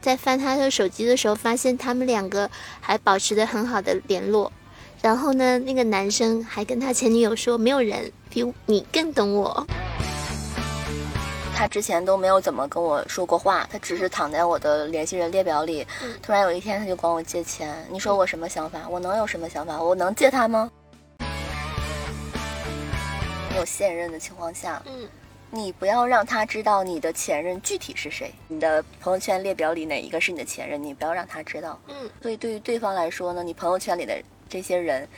在翻他的手机的时候，发现他们两个还保持着很好的联络。然后呢，那个男生还跟他前女友说：“没有人比你更懂我。”他之前都没有怎么跟我说过话，他只是躺在我的联系人列表里。突然有一天，他就管我借钱。你说我什么想法？我能有什么想法？我能借他吗？有现任的情况下，嗯，你不要让他知道你的前任具体是谁。你的朋友圈列表里哪一个是你的前任？你不要让他知道。嗯，所以对于对方来说呢，你朋友圈里的。这些人，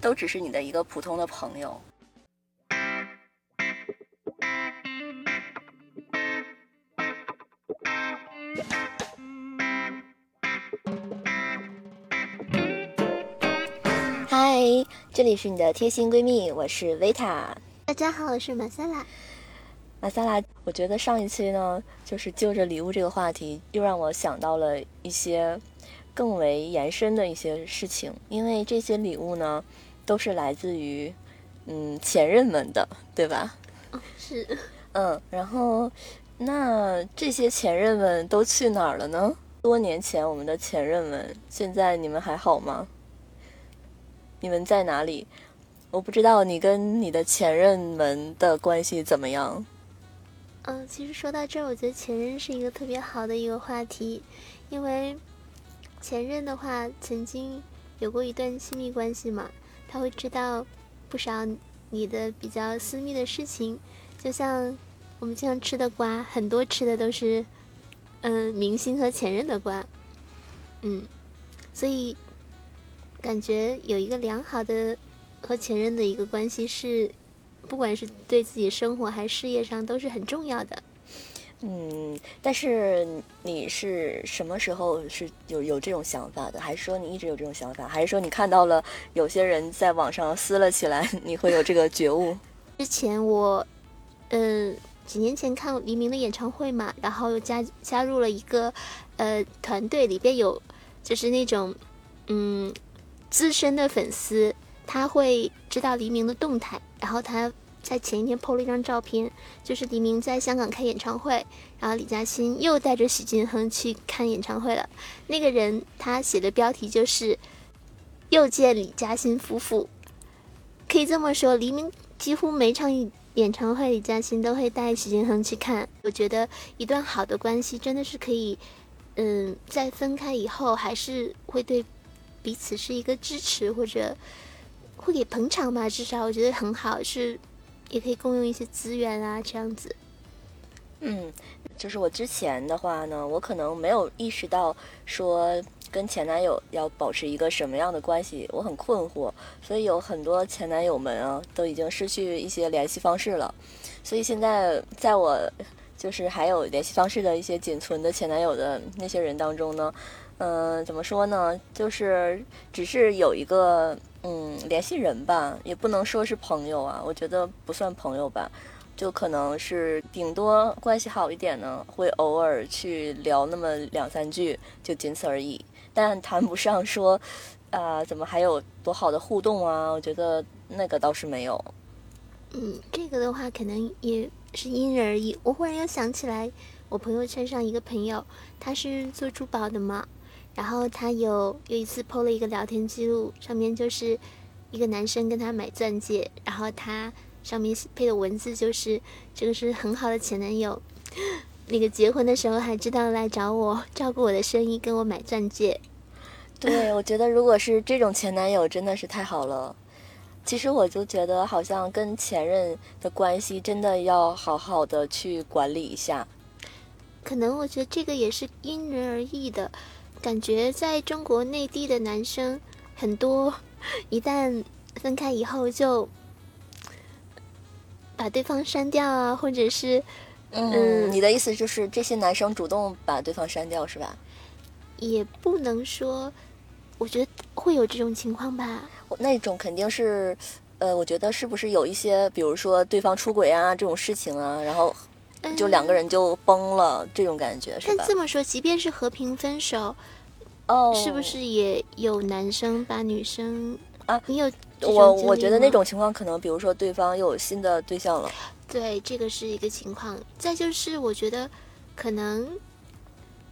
都只是你的一个普通的朋友。嗨，这里是你的贴心闺蜜，我是维塔。大家好，我是马萨拉。马萨拉，我觉得上一期呢，就是就着礼物这个话题，又让我想到了一些。更为延伸的一些事情，因为这些礼物呢，都是来自于嗯前任们的，对吧？是。嗯，然后那这些前任们都去哪儿了呢？多年前我们的前任们，现在你们还好吗？你们在哪里？我不知道你跟你的前任们的关系怎么样。嗯，其实说到这儿，我觉得前任是一个特别好的一个话题，因为。前任的话，曾经有过一段亲密关系嘛，他会知道不少你的比较私密的事情，就像我们经常吃的瓜，很多吃的都是嗯明星和前任的瓜，嗯，所以感觉有一个良好的和前任的一个关系是，不管是对自己生活还是事业上都是很重要的。嗯，但是你是什么时候是有有这种想法的？还是说你一直有这种想法？还是说你看到了有些人在网上撕了起来，你会有这个觉悟？之前我，嗯，几年前看黎明的演唱会嘛，然后又加加入了一个呃团队，里边有就是那种嗯资深的粉丝，他会知道黎明的动态，然后他。在前一天 PO 了一张照片，就是黎明在香港开演唱会，然后李嘉欣又带着许晋亨去看演唱会了。那个人他写的标题就是“又见李嘉欣夫妇”，可以这么说，黎明几乎每场演唱会，李嘉欣都会带许晋亨去看。我觉得一段好的关系真的是可以，嗯，在分开以后还是会对彼此是一个支持，或者会给捧场吧。至少我觉得很好，是。也可以共用一些资源啊，这样子。嗯，就是我之前的话呢，我可能没有意识到说跟前男友要保持一个什么样的关系，我很困惑。所以有很多前男友们啊，都已经失去一些联系方式了。所以现在在我就是还有联系方式的一些仅存的前男友的那些人当中呢，嗯，怎么说呢？就是只是有一个。嗯，联系人吧，也不能说是朋友啊，我觉得不算朋友吧，就可能是顶多关系好一点呢，会偶尔去聊那么两三句，就仅此而已。但谈不上说，啊，怎么还有多好的互动啊？我觉得那个倒是没有。嗯，这个的话可能也是因人而异。我忽然又想起来，我朋友圈上一个朋友，他是做珠宝的嘛。然后他有有一次 PO 了一个聊天记录，上面就是一个男生跟他买钻戒，然后他上面配的文字就是这个是很好的前男友，那个结婚的时候还知道来找我照顾我的生意，跟我买钻戒。对，我觉得如果是这种前男友真的是太好了。其实我就觉得好像跟前任的关系真的要好好的去管理一下。可能我觉得这个也是因人而异的。感觉在中国内地的男生很多，一旦分开以后就把对方删掉啊，或者是，嗯，你的意思就是这些男生主动把对方删掉是吧？也不能说，我觉得会有这种情况吧。那种肯定是，呃，我觉得是不是有一些，比如说对方出轨啊这种事情啊，然后。就两个人就崩了，这种感觉是吧？但这么说，即便是和平分手，哦，是不是也有男生把女生啊？你有我我觉得那种情况，可能比如说对方又有新的对象了。对，这个是一个情况。再就是，我觉得可能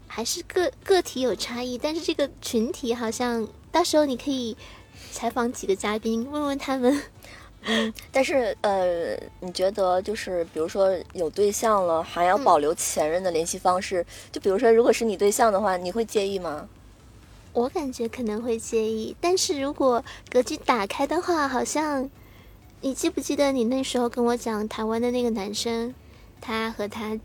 还是个个体有差异，但是这个群体好像到时候你可以采访几个嘉宾，问问他们。嗯，但是呃，你觉得就是比如说有对象了，还要保留前任的联系方式，就比如说如果是你对象的话，你会介意吗？我感觉可能会介意，但是如果格局打开的话，好像你记不记得你那时候跟我讲台湾的那个男生，他和他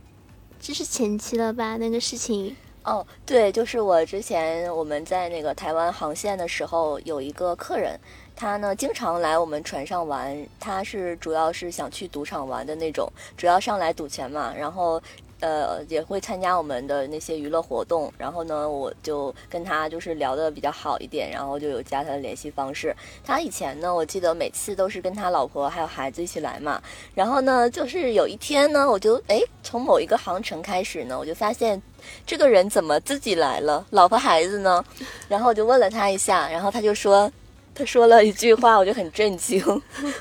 这是前期了吧？那个事情。哦，对，就是我之前我们在那个台湾航线的时候，有一个客人。他呢，经常来我们船上玩。他是主要是想去赌场玩的那种，主要上来赌钱嘛。然后，呃，也会参加我们的那些娱乐活动。然后呢，我就跟他就是聊得比较好一点，然后就有加他的联系方式。他以前呢，我记得每次都是跟他老婆还有孩子一起来嘛。然后呢，就是有一天呢，我就哎，从某一个航程开始呢，我就发现这个人怎么自己来了，老婆孩子呢？然后我就问了他一下，然后他就说。他说了一句话，我就很震惊，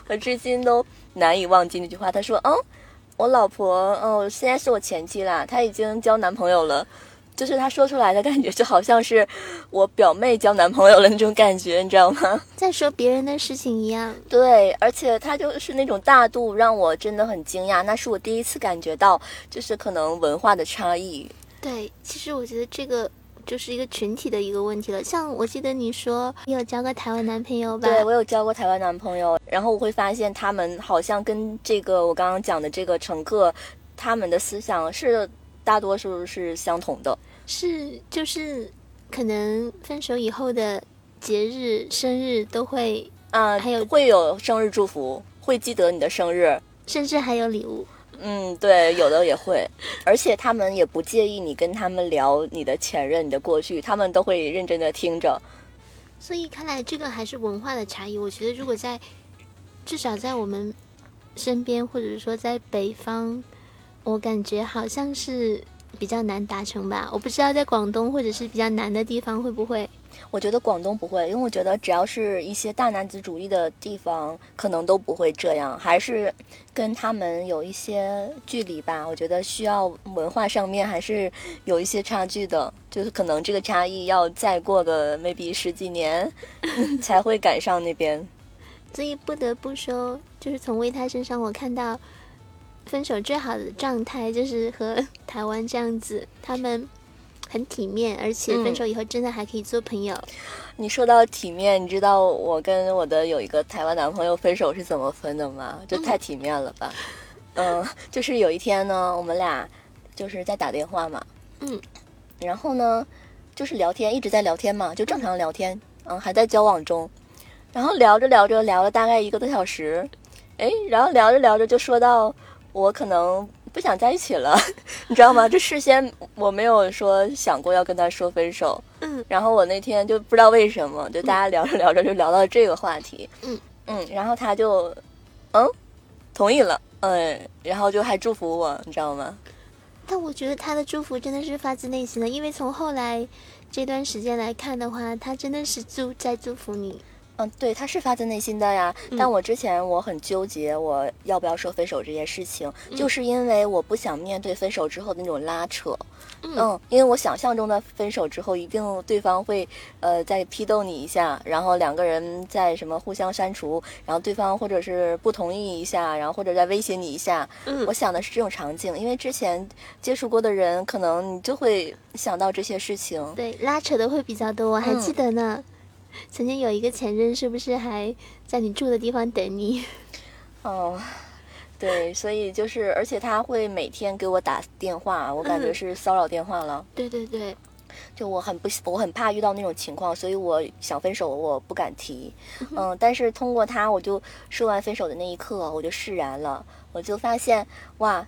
我至今都难以忘记那句话。他说：“嗯，我老婆，哦，现在是我前妻啦，她已经交男朋友了。”就是她说出来的感觉，就好像是我表妹交男朋友了那种感觉，你知道吗？在说别人的事情一样。对，而且她就是那种大度，让我真的很惊讶。那是我第一次感觉到，就是可能文化的差异。对，其实我觉得这个。就是一个群体的一个问题了。像我记得你说你有交过台湾男朋友吧？对，我有交过台湾男朋友。然后我会发现他们好像跟这个我刚刚讲的这个乘客，他们的思想是大多数是相同的。是，就是可能分手以后的节日、生日都会啊，还有会有生日祝福，会记得你的生日，甚至还有礼物。嗯，对，有的也会，而且他们也不介意你跟他们聊你的前任、你的过去，他们都会认真的听着。所以看来这个还是文化的差异。我觉得如果在至少在我们身边，或者是说在北方，我感觉好像是比较难达成吧。我不知道在广东或者是比较难的地方会不会。我觉得广东不会，因为我觉得只要是一些大男子主义的地方，可能都不会这样，还是跟他们有一些距离吧。我觉得需要文化上面还是有一些差距的，就是可能这个差异要再过个 maybe 十几年 才会赶上那边。所以不得不说，就是从魏他身上我看到，分手最好的状态就是和台湾这样子，他们。很体面，而且分手以后真的还可以做朋友。你说到体面，你知道我跟我的有一个台湾男朋友分手是怎么分的吗？这太体面了吧？嗯，就是有一天呢，我们俩就是在打电话嘛，嗯，然后呢，就是聊天，一直在聊天嘛，就正常聊天，嗯，还在交往中，然后聊着聊着聊了大概一个多小时，哎，然后聊着聊着就说到我可能。不想在一起了，你知道吗？这事先我没有说想过要跟他说分手。嗯，然后我那天就不知道为什么，就大家聊着聊着就聊到这个话题。嗯嗯，然后他就嗯同意了，嗯，然后就还祝福我，你知道吗？但我觉得他的祝福真的是发自内心的，因为从后来这段时间来看的话，他真的是祝在祝福你。嗯，对，他是发自内心的呀。但我之前我很纠结，我要不要说分手这件事情，就是因为我不想面对分手之后的那种拉扯。嗯，因为我想象中的分手之后，一定对方会呃再批斗你一下，然后两个人在什么互相删除，然后对方或者是不同意一下，然后或者再威胁你一下。嗯，我想的是这种场景，因为之前接触过的人，可能你就会想到这些事情。对，拉扯的会比较多，我还记得呢。曾经有一个前任，是不是还在你住的地方等你？哦，对，所以就是，而且他会每天给我打电话，我感觉是骚扰电话了。对对对，就我很不，我很怕遇到那种情况，所以我想分手，我不敢提。嗯，但是通过他，我就说完分手的那一刻，我就释然了，我就发现，哇，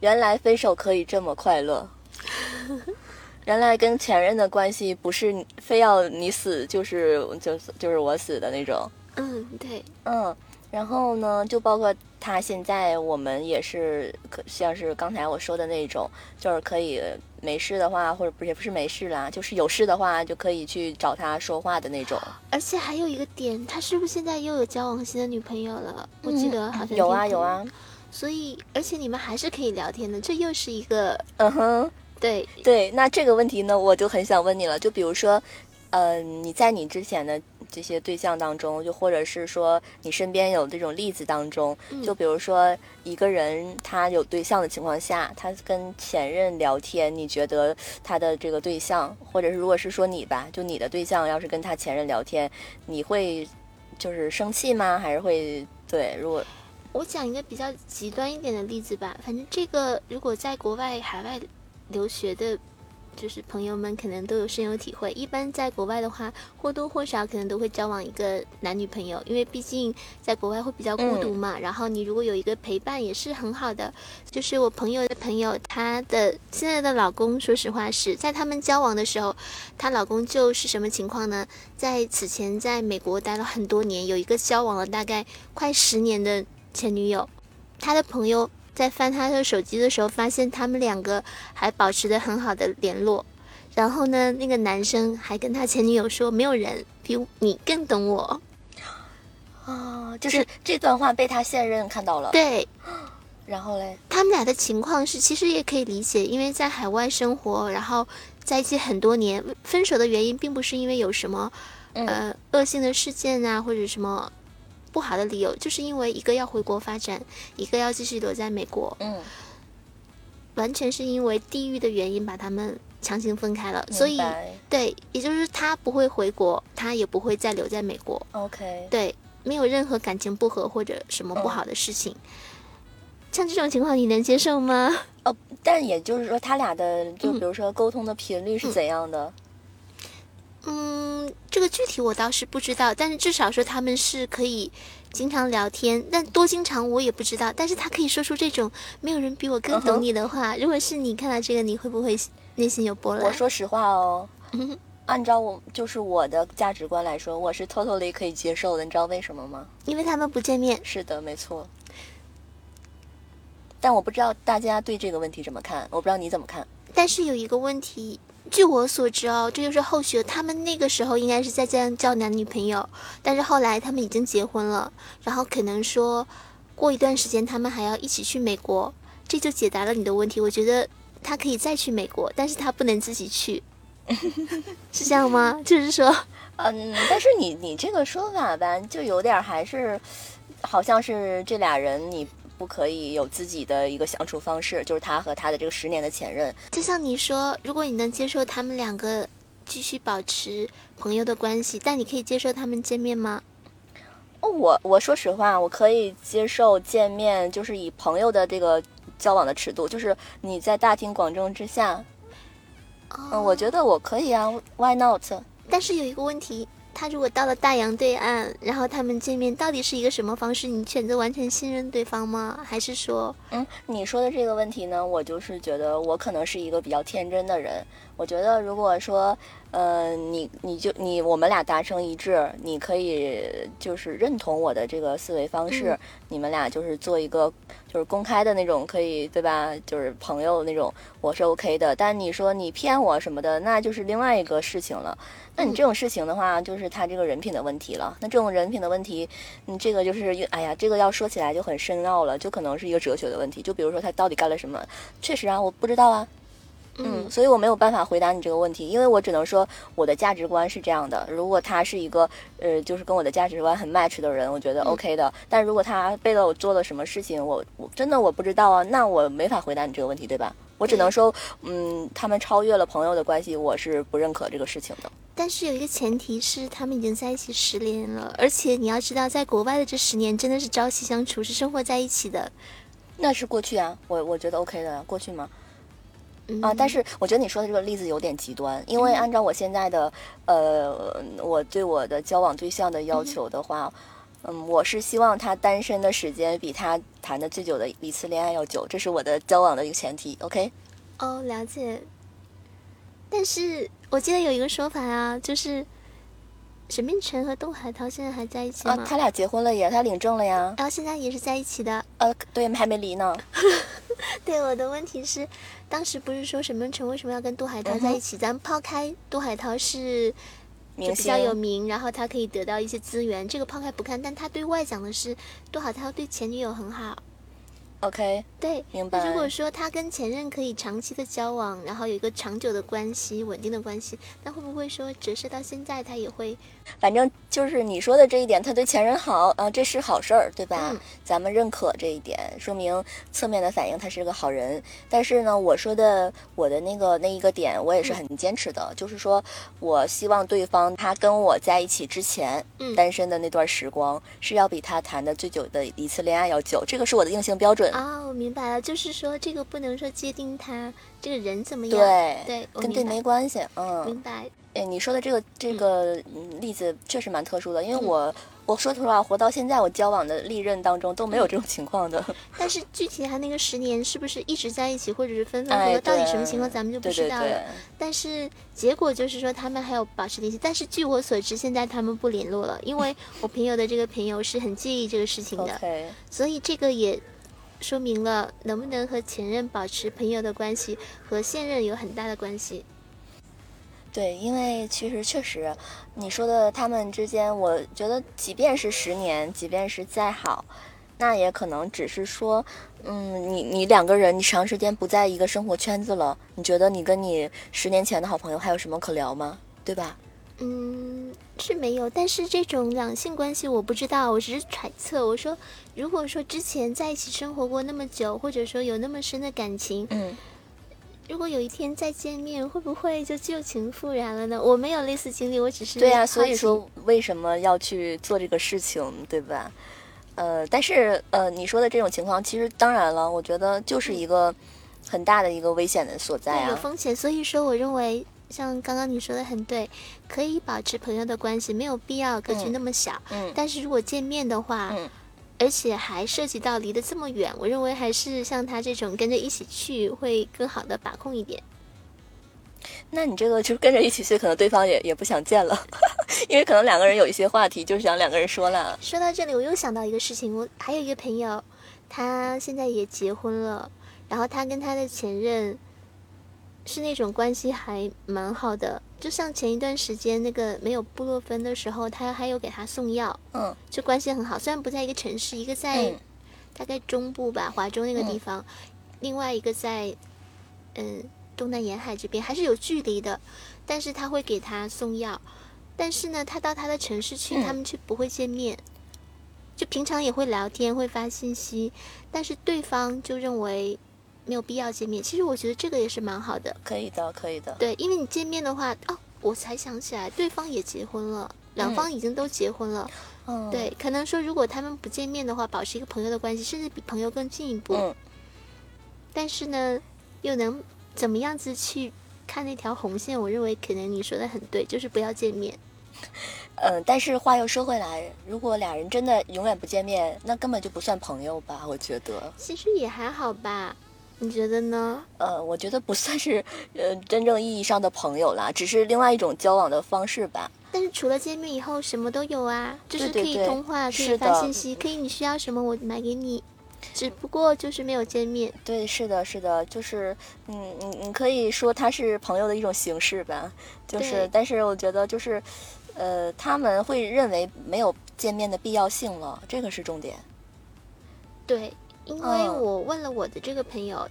原来分手可以这么快乐。原来跟前任的关系不是非要你死就是就是就是我死的那种。嗯，对，嗯，然后呢，就包括他现在，我们也是可像是刚才我说的那种，就是可以没事的话，或者不是不是没事啦，就是有事的话就可以去找他说话的那种。而且还有一个点，他是不是现在又有交往新的女朋友了？我记得好像有啊有啊。所以，而且你们还是可以聊天的，这又是一个嗯哼。对对，那这个问题呢，我就很想问你了。就比如说，呃，你在你之前的这些对象当中，就或者是说你身边有这种例子当中，就比如说一个人他有对象的情况下，他跟前任聊天，你觉得他的这个对象，或者是如果是说你吧，就你的对象要是跟他前任聊天，你会就是生气吗？还是会对？如果我讲一个比较极端一点的例子吧，反正这个如果在国外海外留学的，就是朋友们可能都有深有体会。一般在国外的话，或多或少可能都会交往一个男女朋友，因为毕竟在国外会比较孤独嘛。然后你如果有一个陪伴也是很好的。就是我朋友的朋友，她的现在的老公，说实话是在他们交往的时候，她老公就是什么情况呢？在此前在美国待了很多年，有一个交往了大概快十年的。前女友，他的朋友在翻他的手机的时候，发现他们两个还保持着很好的联络。然后呢，那个男生还跟他前女友说：“没有人比你更懂我。”啊，就是这段话被他现任看到了。对，然后嘞，他们俩的情况是，其实也可以理解，因为在海外生活，然后在一起很多年，分手的原因并不是因为有什么呃恶性的事件啊，或者什么。不好的理由，就是因为一个要回国发展，一个要继续留在美国。嗯，完全是因为地域的原因把他们强行分开了。所以，对，也就是他不会回国，他也不会再留在美国。OK，对，没有任何感情不和或者什么不好的事情。像这种情况，你能接受吗？哦，但也就是说，他俩的就比如说沟通的频率是怎样的？嗯，这个具体我倒是不知道，但是至少说他们是可以经常聊天，但多经常我也不知道。但是他可以说出这种没有人比我更懂你的话。如果是你看到这个，你会不会内心有波澜？我说实话哦，按照我就是我的价值观来说，我是 totally 可以接受的。你知道为什么吗？因为他们不见面。是的，没错。但我不知道大家对这个问题怎么看，我不知道你怎么看。但是有一个问题。据我所知哦，这就是后续。他们那个时候应该是在这样交男女朋友，但是后来他们已经结婚了，然后可能说过一段时间他们还要一起去美国，这就解答了你的问题。我觉得他可以再去美国，但是他不能自己去，是这样吗？就是说，嗯，但是你你这个说法吧，就有点还是好像是这俩人你。不可以有自己的一个相处方式，就是他和他的这个十年的前任。就像你说，如果你能接受他们两个继续保持朋友的关系，但你可以接受他们见面吗？哦，我我说实话，我可以接受见面，就是以朋友的这个交往的尺度，就是你在大庭广众之下，嗯，我觉得我可以啊，Why not？但是有一个问题。他如果到了大洋对岸，然后他们见面，到底是一个什么方式？你选择完全信任对方吗？还是说，嗯，你说的这个问题呢？我就是觉得我可能是一个比较天真的人。我觉得如果说，呃，你你就你我们俩达成一致，你可以就是认同我的这个思维方式，你们俩就是做一个就是公开的那种，可以对吧？就是朋友那种，我是 OK 的。但你说你骗我什么的，那就是另外一个事情了。那你这种事情的话，就是他这个人品的问题了。那这种人品的问题，你这个就是，哎呀，这个要说起来就很深奥了，就可能是一个哲学的问题。就比如说他到底干了什么？确实啊，我不知道啊。嗯，所以我没有办法回答你这个问题，因为我只能说我的价值观是这样的。如果他是一个呃，就是跟我的价值观很 match 的人，我觉得 OK 的。但如果他背了我做了什么事情，我我真的我不知道啊，那我没法回答你这个问题，对吧？我只能说，嗯，他们超越了朋友的关系，我是不认可这个事情的。但是有一个前提是，他们已经在一起十年了，而且你要知道，在国外的这十年真的是朝夕相处，是生活在一起的。那是过去啊，我我觉得 OK 的，过去吗？啊，但是我觉得你说的这个例子有点极端，因为按照我现在的，呃，我对我的交往对象的要求的话。嗯，我是希望他单身的时间比他谈的最久的一次恋爱要久，这是我的交往的一个前提。OK？哦，了解。但是我记得有一个说法啊，就是沈冰晨和杜海涛现在还在一起吗？啊，他俩结婚了耶，他领证了呀。然后现在也是在一起的。呃，对，还没离呢。对，我的问题是，当时不是说沈梦辰为什么要跟杜海涛在一起？咱们抛开杜海涛是。就比较有名，然后他可以得到一些资源。这个抛开不看，但他对外讲的是杜海涛对前女友很好。OK，对，明白。如果说他跟前任可以长期的交往，然后有一个长久的关系、稳定的关系，那会不会说折射到现在他也会？反正就是你说的这一点，他对前任好啊，这是好事儿，对吧？嗯咱们认可这一点，说明侧面的反映他是个好人。但是呢，我说的我的那个那一个点，我也是很坚持的，就是说我希望对方他跟我在一起之前，嗯单身的那段时光是要比他谈的最久的一次恋爱要久，这个是我的硬性标准。哦，我明白了，就是说这个不能说界定他这个人怎么样，对，对，我跟这没关系，嗯。明白，哎，你说的这个这个嗯例子确实蛮特殊的，因为嗯我、我说实话，活到现在，我交往的历任当中都没有这种情况的。但是具体他那个十年是不是一直在一起，或者是分分合哎，合，到底什么情况咱们就不对对对知道了。但是结果就是说他们还有保持联系，但是据我所知，现在他们不联络了，因为 我朋友的这个朋友是很介意这个事情的，所以这个也说明了能不能和前任保持朋友的关系和现任有很大的关系。对，因为其实确实，你说的他们之间，我觉得即便是十年，即便是再好，那也可能只是说，嗯，你你两个人你长时间不在一个生活圈子了，你觉得你跟你十年前的好朋友还有什么可聊吗？对吧？嗯，是没有，但是这种两性关系我不知道，我只是揣测。我说，如果说之前在一起生活过那么久，或者说有那么深的感情，嗯，如果有一天再见面，会不会就旧情复燃了呢？我没有类似经历，我只是对呀、所以说为什么要去做这个事情，对吧？呃，但是呃，你说的这种情况，其实当然了，我觉得就是一个很大的一个危险的所在啊有啊。风险，所以说我认为。像刚刚你说的很对，可以保持朋友的关系，没有必要格局嗯那么小。嗯但是如果见面的话，嗯而且还涉及到离得这么远，我认为还是像他这种跟着一起去会更好的把控一点。那你这个就是跟着一起去，可能对方也也不想见了，因为可能两个人有一些话题，就是想两个人说了。说到这里，我又想到一个事情，我还有一个朋友，他现在也结婚了，然后他跟他的前任是那种关系还蛮好的，就像前一段时间那个没有布洛芬的时候，他还有给他送药，嗯就关系很好。虽然不在一个城市，一个在嗯大概中部吧，华中那个地嗯方，另外一个在嗯东南沿海这边，还是有距离的。但是他会给他送药，但是呢，他到他的城市去，嗯他们却不会见面。就平常也会聊天，会发信息，但是对方就认为没有必要见面。其实我觉得这个也是蛮好的，可以的，可以的。对，因为你见面的话，哦，我才想起来，对方也结婚了，两方已经都结婚了。嗯，对，可能说如果他们不见面的话，保持一个朋友的关系，甚至比朋友更进一步。嗯，但是呢，又能怎么样子去看那条红线？我认为可能你说的很对，就是不要见面。嗯，但是话又说回来，如果俩人真的永远不见面，那根本就不算朋友吧？我觉得，其实也还好吧，你觉得呢？呃，我觉得不算是呃真正意义上的朋友啦，只是另外一种交往的方式吧。但是除了见面以后，什么都有啊，就是可以对对对通话，可以发信息，可以你需要什么我买给你，只不过就是没有见面。对，是的，是的，就是，嗯，你你可以说他是朋友的一种形式吧，就是，但是我觉得就是，呃，他们会认为没有见面的必要性了，这个是重点。对，因为嗯我问了我的这个朋友，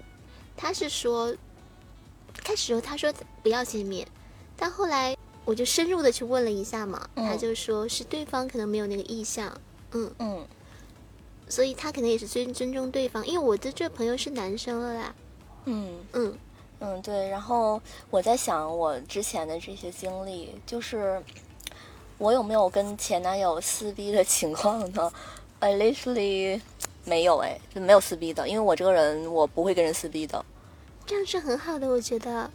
他是说，开始时候他说不要见面，但后来我就深入的去问了一下嘛，他嗯就说是对方可能没有那个意向，嗯，嗯。所以他可能也是尊尊重对方，因为我的这个朋友是男生了啦，嗯。嗯，嗯，对。然后我在想，我之前的这些经历，就是我有没有跟前男友撕逼的情况呢？I literally 没有哎，就没有撕逼的，因为我这个人我不会跟人撕逼的。这样是很好的，我觉得，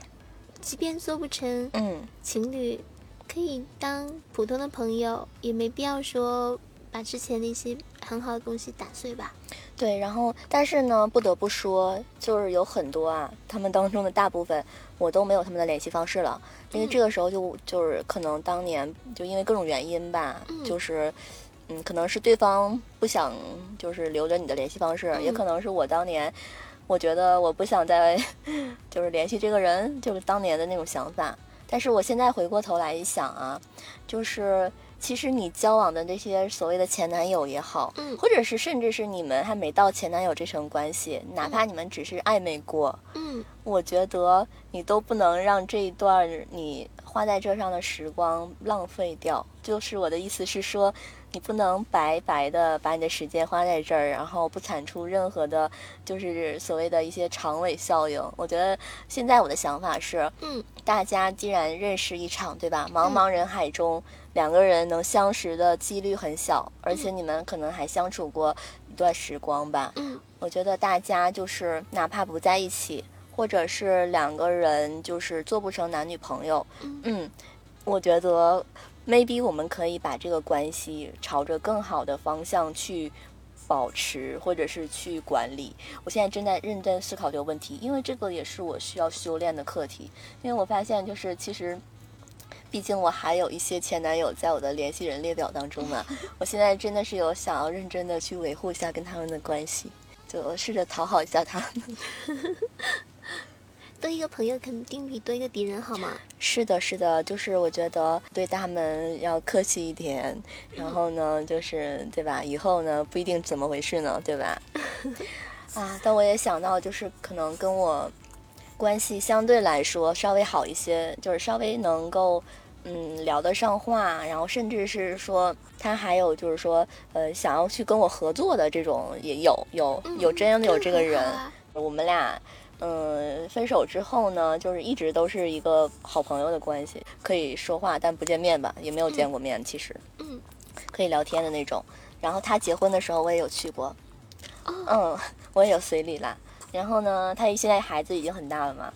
即便做不成嗯。情侣，可以当普通的朋友，也没必要说把之前那些很好的东西打碎吧。对，然后但是呢，不得不说，就是有很多啊，他们当中的大部分我都没有他们的联系方式了，因为嗯这个时候就就是可能当年就因为各种原因吧，嗯就是嗯，可能是对方不想就是留着你的联系方式，也嗯可能是我当年我觉得我不想再 就是联系这个人，就是当年的那种想法。但是我现在回过头来一想啊，就是其实你交往的那些所谓的前男友也好，嗯或者是甚至是你们还没到前男友这层关系，哪怕你们只是暧昧过，嗯我觉得你都不能让这一段你花在这上的时光浪费掉。就是我的意思是说，你不能白白的把你的时间花在这儿，然后不产出任何的，就是所谓的一些长尾效应。我觉得现在我的想法是，嗯大家既然认识一场，对吧？茫茫人海中，两个人能相识的几率很小，而且你们可能还相处过一段时光吧。嗯我觉得大家就是哪怕不在一起，或者是两个人就是做不成男女朋友，嗯嗯，我觉得 maybe 我们可以把这个关系朝着更好的方向去保持，或者是去管理。我现在正在认真思考这个问题，因为这个也是我需要修炼的课题。因为我发现，就是其实。毕竟我还有一些前男友在我的联系人列表当中嘛，我现在真的是有想要认真的去维护一下跟他们的关系，就试着讨好一下他们。多一个朋友肯定比多一个敌人好吗？是的，是的，就是我觉得对他们要客气一点，然后呢，就是对吧？以后呢不一定怎么回事呢，对吧？啊，但我也想到，就是可能跟我关系相对来说稍微好一些，就是稍微能够嗯聊得上话，然后甚至是说他还有就是说呃想要去跟我合作的这种也有有有真有这个人，啊我们俩。嗯，分手之后呢，就是一直都是一个好朋友的关系，可以说话但不见面吧，也没有见过面，其实嗯可以聊天的那种。然后他结婚的时候我也有去过，哦嗯，我也有随礼啦。然后呢，他现在孩子已经很大了嘛，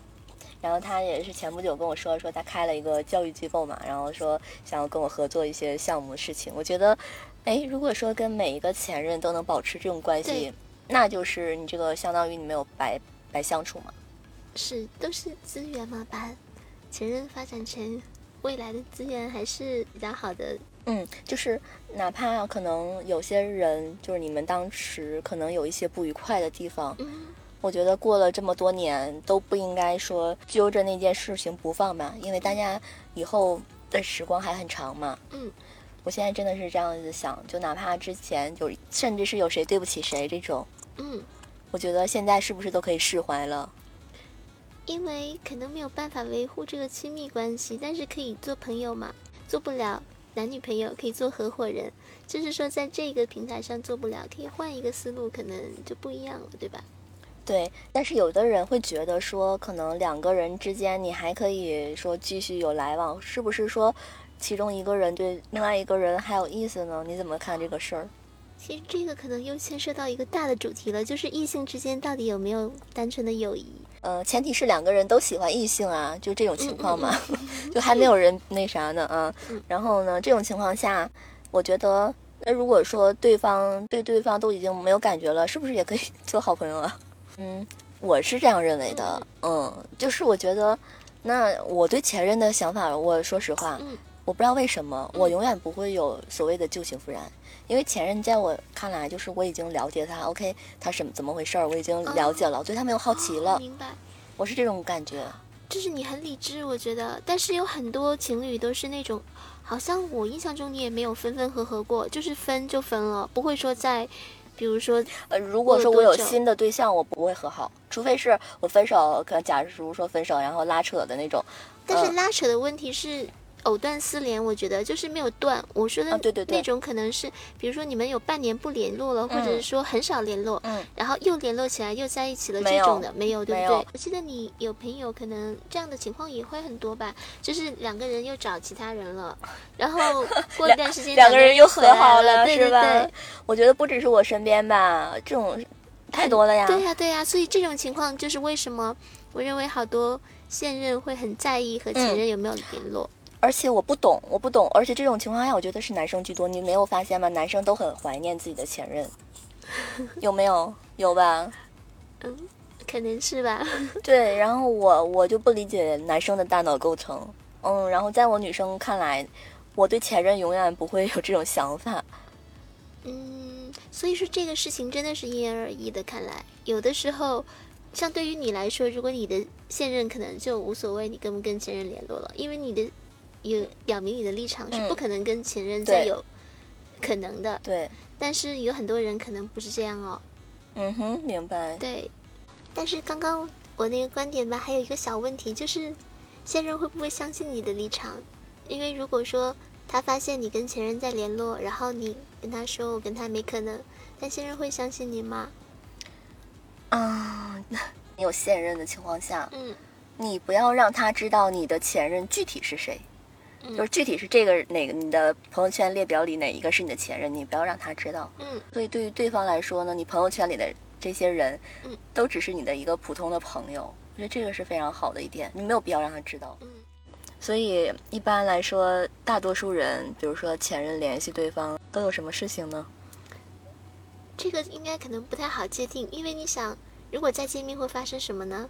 然后他也是前不久跟我说，说他开了一个教育机构嘛，然后说想要跟我合作一些项目的事情。我觉得，哎，如果说跟每一个前任都能保持这种关系，那就是你这个相当于你没有白白相处吗。是都是资源嘛，把前任发展成未来的资源还是比较好的。嗯，就是哪怕可能有些人，就是你们当时可能有一些不愉快的地方，嗯我觉得过了这么多年都不应该说揪着那件事情不放吧，因为大家以后的时光还很长嘛。嗯，我现在真的是这样子想，就哪怕之前有甚至是有谁对不起谁这种，嗯，我觉得现在是不是都可以释怀了？因为可能没有办法维护这个亲密关系，但是可以做朋友嘛，做不了男女朋友可以做合伙人，就是说在这个平台上做不了，可以换一个思路，可能就不一样了，对吧？对，但是有的人会觉得说，可能两个人之间你还可以说继续有来往，是不是说其中一个人对另外一个人还有意思呢？你怎么看这个事儿？其实这个可能又牵涉到一个大的主题了，就是异性之间到底有没有单纯的友谊？呃，前提是两个人都喜欢异性啊，就这种情况嘛，就还没有人那啥呢啊。然后呢，这种情况下，我觉得，那如果说对方对对方都已经没有感觉了，是不是也可以 做好朋友啊？嗯，我是这样认为的。嗯，就是我觉得，那我对前任的想法，我说实话，嗯我不知道为什么，我永远不会有所谓的旧情复燃，因为前任在我看来，就是我已经了解他，OK，他什么怎么回事儿，我已经了解了，对他没有好奇了，哦明白。我是这种感觉。就是你很理智，我觉得，但是有很多情侣都是那种，好像我印象中你也没有分分合合过，就是分就分了，不会说在，比如说，呃，如果说我有新的对象，我不会和好，除非是我分手，可能假如说分手然后拉扯的那种。但是嗯拉扯的问题是藕断丝连，我觉得就是没有断。我说的那种可能是，比如说你们有半年不联络了，或者是嗯说很少联络，嗯，然后又联络起来又在一起了这种的，没有对不对？我记得你有朋友可能这样的情况也会很多吧，就是两个人又找其他人了，然后 过一段时间两个人又和好了，对对是吧对？我觉得不只是我身边吧，这种太多了呀。对呀、对呀、所以这种情况就是为什么我认为好多现任会很在意和前嗯任有没有联络。而且我不懂，我不懂，而且这种情况下，我觉得是男生居多。你没有发现吗？男生都很怀念自己的前任，有没有？有吧？嗯，可能是吧。对，然后我我就不理解男生的大脑构成，嗯，然后在我女生看来，我对前任永远不会有这种想法。嗯，所以说这个事情真的是因人而异的。看来有的时候，像对于你来说，如果你的现任可能就无所谓，你跟不跟前任联络了，因为你的有表明你的立场，是嗯不可能跟前任再有可能的。对，但是有很多人可能不是这样哦。嗯哼，明白。对，但是刚刚我那个观点吧，还有一个小问题，就是现任会不会相信你的立场？因为如果说他发现你跟前任在联络，然后你跟他说我跟他没可能，但现任会相信你吗？啊，你有现任的情况下，嗯你不要让他知道你的前任具体是谁，嗯就是具体是这个哪个你的朋友圈列表里哪一个是你的前任，你不要让他知道。嗯所以对于对方来说呢，你朋友圈里的这些人，嗯都只是你的一个普通的朋友，我觉得这个是非常好的一点，你没有必要让他知道。嗯所以一般来说，大多数人，比如说前任联系对方，都有什么事情呢？这个应该可能不太好界定，因为你想，如果再见面会发生什么呢？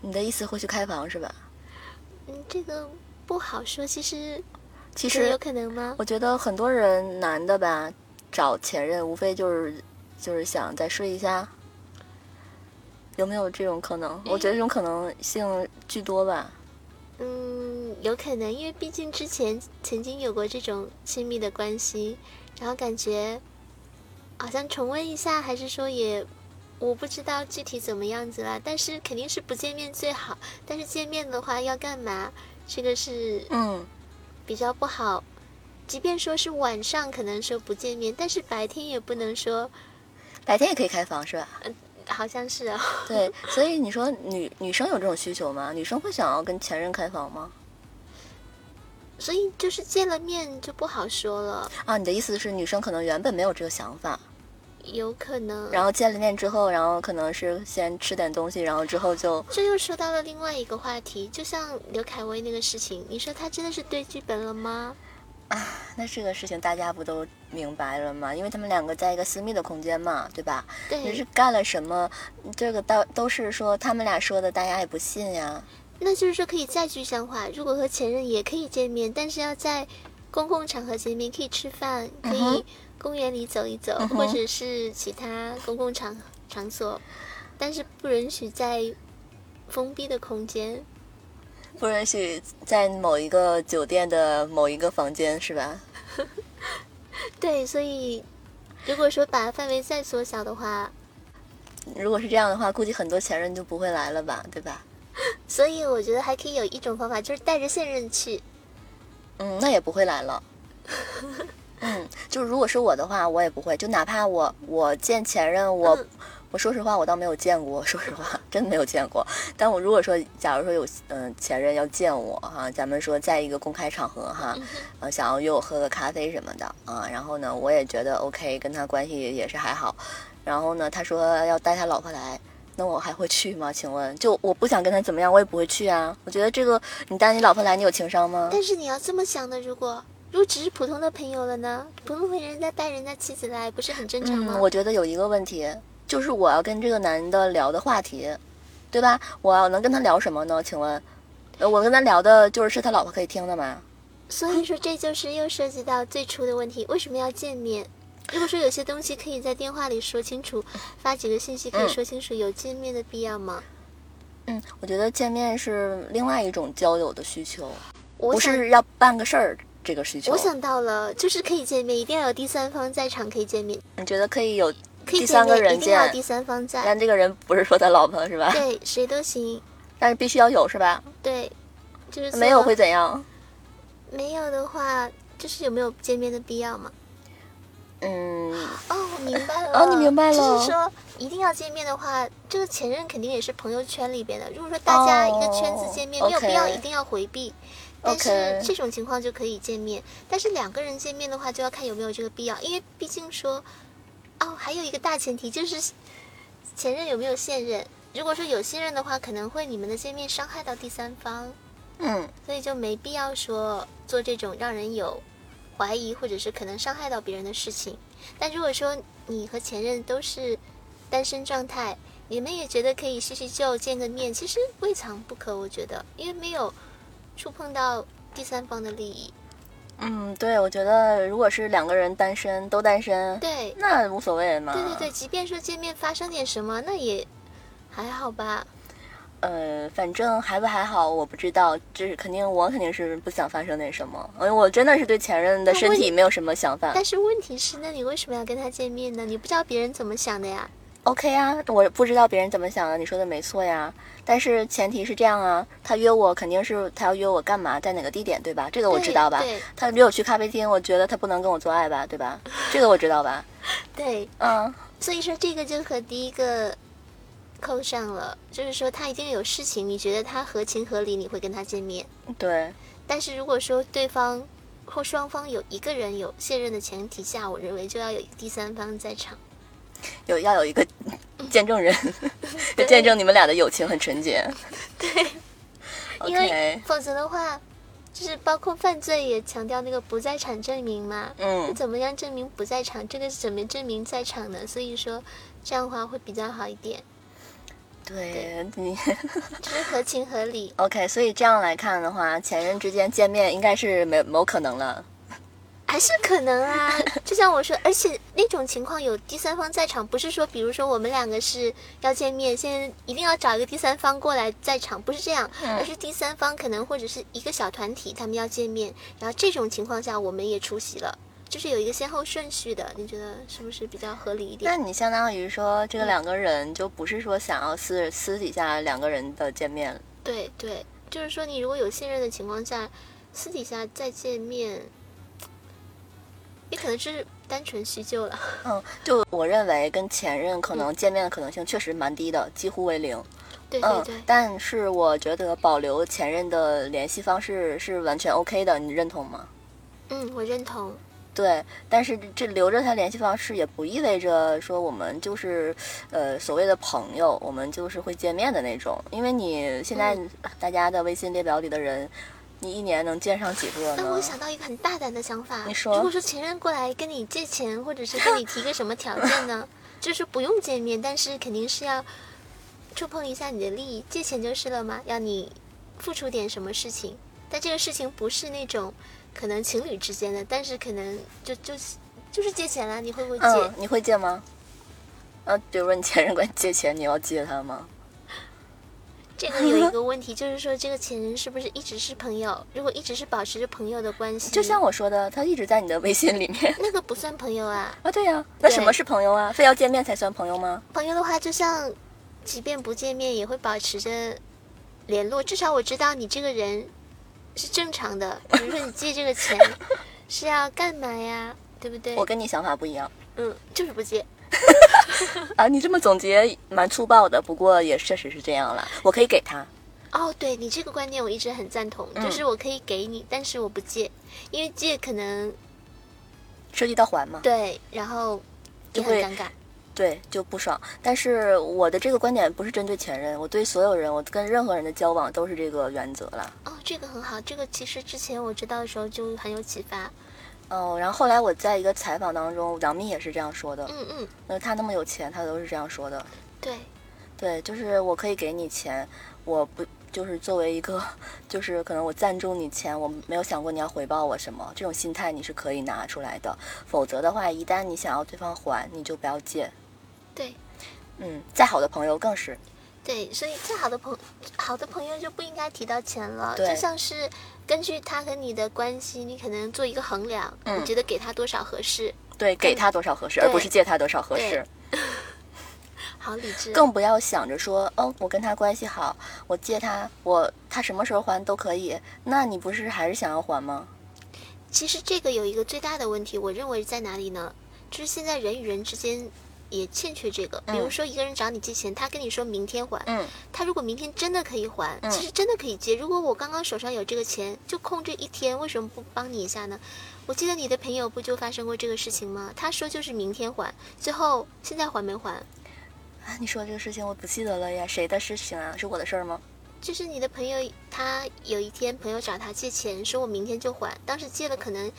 你的意思会去开房是吧？嗯，这个不好说。其实，其实有可能吗？我觉得很多人男的吧，找前任无非就是就是想再睡一下，有没有这种可能？我觉得这种可能性居多吧。嗯，有可能，因为毕竟之前曾经有过这种亲密的关系，然后感觉好像重温一下，还是说也我不知道具体怎么样子啦。但是肯定是不见面最好，但是见面的话要干嘛？这个是嗯，比较不好。即便说是晚上可能说不见面，但是白天也不能说，白天也可以开房是吧？嗯好像是啊。对，所以你说女女生有这种需求吗？女生会想要跟前任开房吗？所以就是见了面就不好说了，啊，你的意思是女生可能原本没有这个想法，有可能。然后见了面之后，然后可能是先吃点东西，然后之后就这又说到了另外一个话题，就像刘恺威那个事情，你说他真的是对剧本了吗？啊那这个事情大家不都明白了吗？因为他们两个在一个私密的空间嘛，对吧？你是，干了什么？这个都都是说他们俩说的，大家也不信呀。那就是说可以再具象化。如果和前任也可以见面，但是要在公共场合见面，可以吃饭，可以公园里走一走，嗯或者是其他公共场场所，但是不允许在封闭的空间。不允许在某一个酒店的某一个房间，是吧？对，所以如果说把范围再缩小的话，如果是这样的话，估计很多前任就不会来了吧，对吧？所以我觉得还可以有一种方法，就是带着现任去。嗯，那也不会来了。嗯，就是如果是我的话，我也不会。就哪怕我我见前任，我、嗯我说实话，我倒没有见过，说实话，真没有见过。但我如果说，假如说有嗯、前任要见我哈，咱们说在一个公开场合哈，嗯想要约我喝个咖啡什么的啊，然后呢，我也觉得 OK，跟他关系也是还好。然后呢，他说要带他老婆来，那我还会去吗？请问，就我不想跟他怎么样，我也不会去啊。我觉得这个你带你老婆来，你有情商吗？但是你要这么想的，如果如果只是普通的朋友了呢？普通朋友人家带人家妻子来，不是很正常吗？嗯，我觉得有一个问题，就是我要跟这个男的聊的话题，对吧？我要能跟他聊什么呢？请问，呃我跟他聊的就是是他老婆可以听的吗？所以说这就是又涉及到最初的问题，为什么要见面？如果说有些东西可以在电话里说清楚，发几个信息可以嗯说清楚，有见面的必要吗？嗯，我觉得见面是另外一种交友的需求，不是要办个事儿这个需求。我想到了，就是可以见面，一定要有第三方在场可以见面，你觉得可以有第三个人见一定要有第三方在，但这个人不是说他老婆是吧？对，谁都行，但是必须要有是吧？对，就是没有会怎样？没有的话，就是有没有见面的必要嘛？嗯，哦，我明白了。哦你明白了就是说，一定要见面的话，这个前任肯定也是朋友圈里边的。如果说大家一个圈子见面，哦没有必要一定要回避。但是这种情况就可以见面，但是两个人见面的话，就要看有没有这个必要，因为毕竟说，哦，还有一个大前提就是前任有没有现任。如果说有现任的话，可能会你们的见面伤害到第三方。嗯，所以就没必要说做这种让人有怀疑或者是可能伤害到别人的事情。但如果说你和前任都是单身状态，你们也觉得可以叙叙旧、见个面，其实未尝不可。我觉得，因为没有触碰到第三方的利益。嗯，对，我觉得如果是两个人单身都单身，对，那无所谓嘛。对对对，即便说见面发生点什么，那也还好吧。呃，反正还不还好，我不知道，就是肯定我肯定是不想发生点什么，因为我真的是对前任的身体没有什么想法。但是问题是，那你为什么要跟他见面呢？你不知道别人怎么想的呀？OK 啊，我不知道别人怎么想的，你说的没错呀。但是前提是这样啊，他约我肯定是他要约我干嘛，在哪个地点，对吧？这个我知道吧？他约我去咖啡厅，我觉得他不能跟我做爱吧，对吧？这个我知道吧？对，嗯，所以说这个就和第一个。扣上了，就是说他一定有事情，你觉得他合情合理，你会跟他见面。对。但是如果说对方或双方有一个人有现任的前提下，我认为就要有第三方在场，有要有一个见证人，见证你们俩的友情很纯洁。对。因为否则的话，就是包括犯罪也强调那个不在场证明嘛。嗯。怎么样证明不在场？这个是怎么证明在场的？所以说这样的话会比较好一点。对你，就是合情合理。OK，所以这样来看的话，前任之间见面应该是没没可能了，还是可能啊？就像我说，而且那种情况有第三方在场，不是说，比如说我们两个是要见面，现在一定要找一个第三方过来在场，不是这样，而是第三方可能或者是一个小团体，他们要见面，然后这种情况下我们也出席了。就是有一个先后顺序的，你觉得是不是比较合理一点？那你相当于说，这个两个人就不是说想要私私底下两个人的见面。对对，就是说你如果有信任的情况下，私底下再见面，也可能是单纯叙旧了。嗯，就我认为跟前任可能见面的可能性确实蛮低的，几乎为零。对对对。但是我觉得保留前任的联系方式是完全 OK 的，你认同吗？嗯，我认同。对，但是这留着他联系方式也不意味着说我们就是，呃，所谓的朋友，我们就是会见面的那种。因为你现在大家的微信列表里的人，你一年能见上几个呢？那我想到一个很大胆的想法，你说，如果说前任过来跟你借钱，或者是跟你提个什么条件呢？就是不用见面，但是肯定是要触碰一下你的利益，借钱就是了嘛，要你付出点什么事情，但这个事情不是那种。可能情侣之间的，但是可能就就是就是借钱了，你会不会借？你会借吗？呃，比如说你前任管你借钱，你要借他吗？这个有一个 问题，就是说这个前任是不是一直是朋友？如果一直是保持着朋友的关系，就像我说的，他一直在你的微信里面，那个不算朋友啊。啊，对呀，那什么是朋友啊？非要见面才算朋友吗？朋友的话，就像即便不见面，也会保持着联络，至少我知道你这个人。是正常的，比如说你借这个钱是要干嘛呀？对不对？我跟你想法不一样。嗯，就是不借。啊，你这么总结蛮粗暴的，不过也确实是这样了。我可以给他。哦，对你这个观点我一直很赞同，就是我可以给你，但是我不借，因为借可能涉及到还嘛。对，然后就很尴尬。对，就不爽。但是我的这个观点不是针对前任，我对所有人，我跟任何人的交往都是这个原则了。哦，这个很好，这个其实之前我知道的时候就很有启发。哦，然后后来我在一个采访当中，杨幂也是这样说的。嗯嗯。那他那么有钱，他都是这样说的。对。对，就是我可以给你钱，我不就是作为一个，就是可能我赞助你钱，我没有想过你要回报我什么，这种心态你是可以拿出来的。否则的话，一旦你想要对方还，你就不要借。对，嗯，再好的朋友更是。对，所以再好的朋好的朋友就不应该提到钱了。就像是根据他和你的关系，你可能做一个衡量，你觉得给他多少合适？对，给他多少合适，而不是借他多少合适。好理智。更不要想着说，哦，我跟他关系好，我借他，我他什么时候还都可以。那你不是还是想要还吗？其实这个有一个最大的问题，我认为在哪里呢？就是现在人与人之间。也欠缺这个，比如说一个人找你借钱，他跟你说明天还，嗯，他如果明天真的可以还，其实真的可以借。如果我刚刚手上有这个钱，就空这一天，为什么不帮你一下呢？我记得你的朋友不就发生过这个事情吗？他说就是明天还，最后现在还没还？啊，你说这个事情我不记得了呀，谁的事情啊？是我的事儿吗？就是你的朋友，他有一天朋友找他借钱，说我明天就还，当时借了可能。